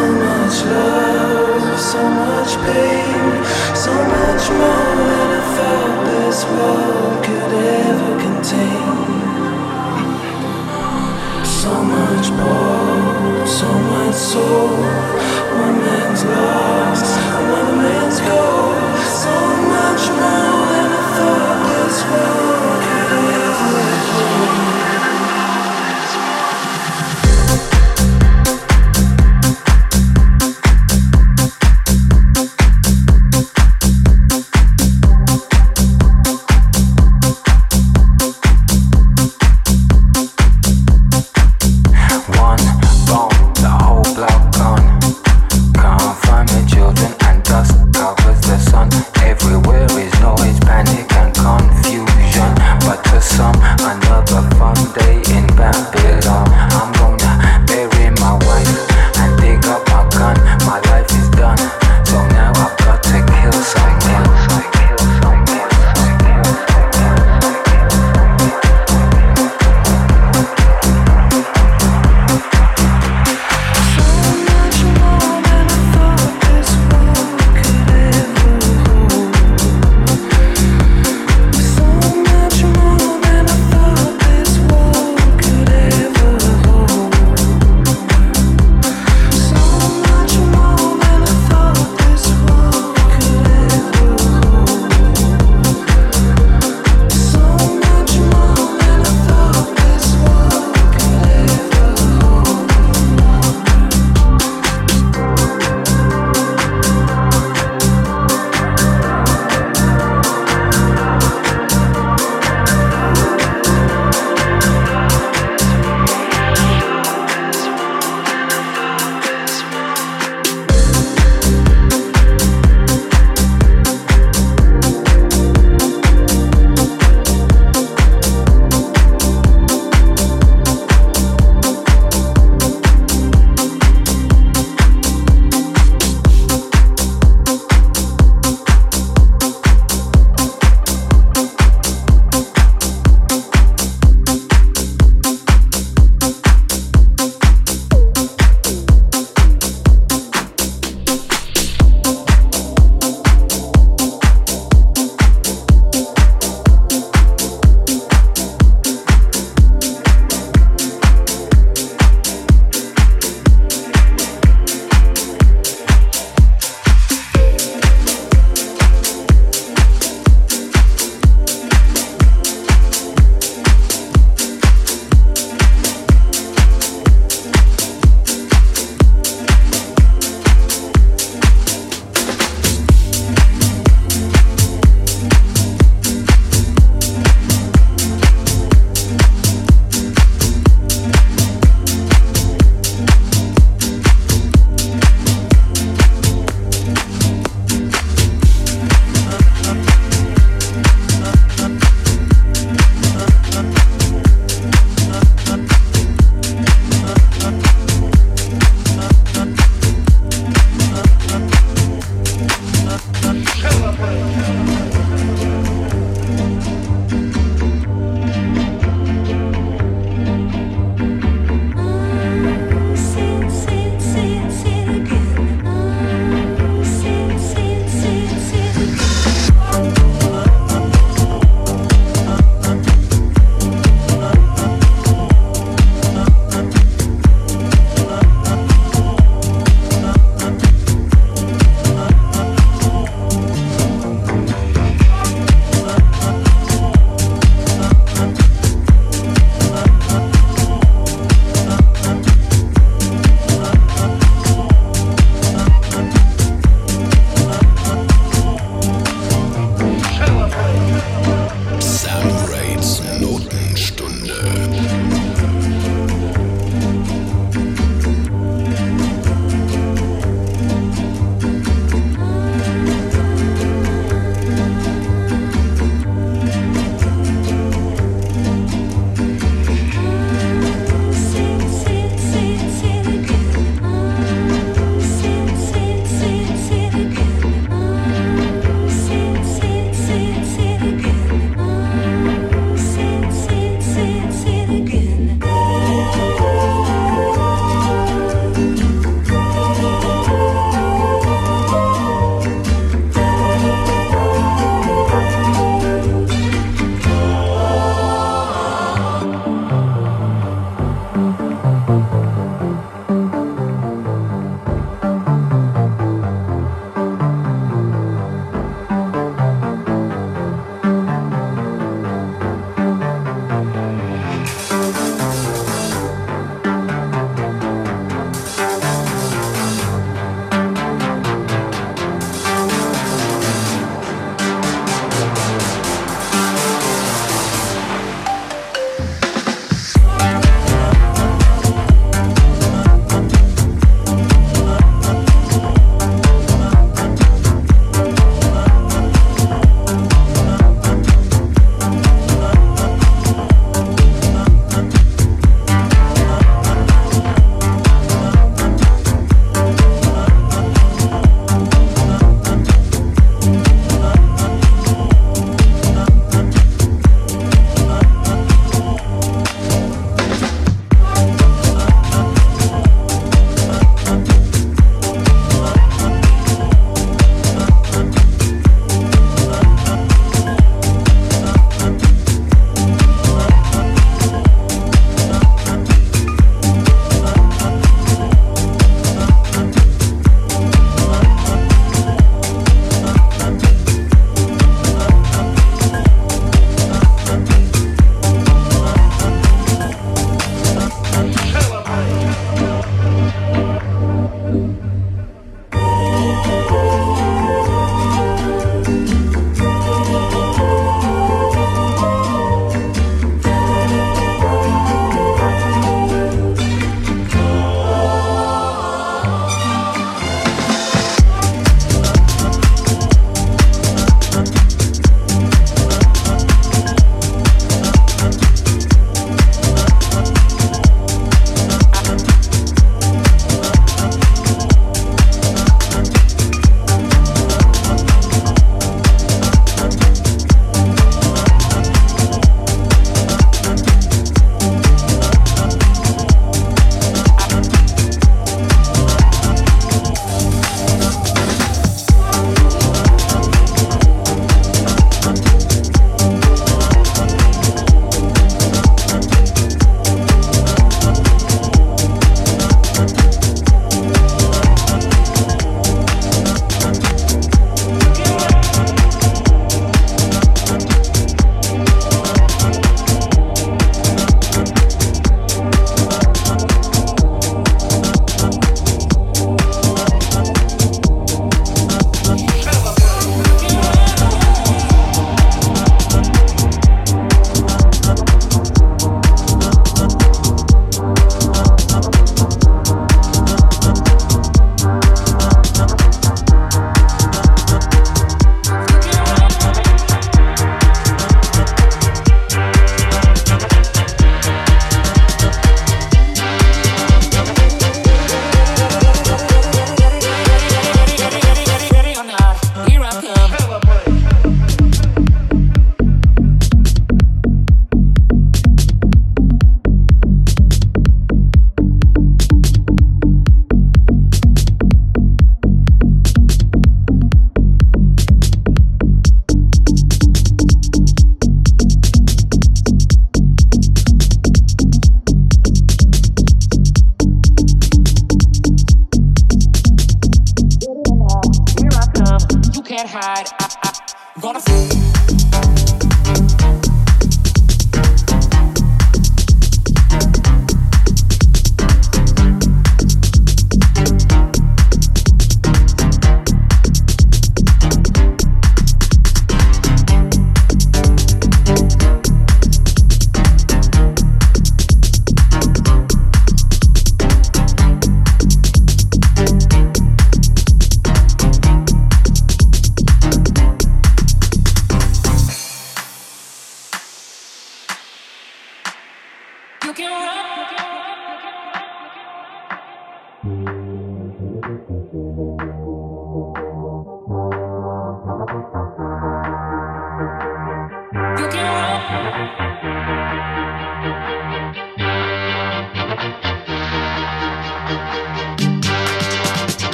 So much love, so much pain, so much more than I thought this world could ever contain. So much more, so much soul. One man's lost, another man's gold. So much more.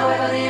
however they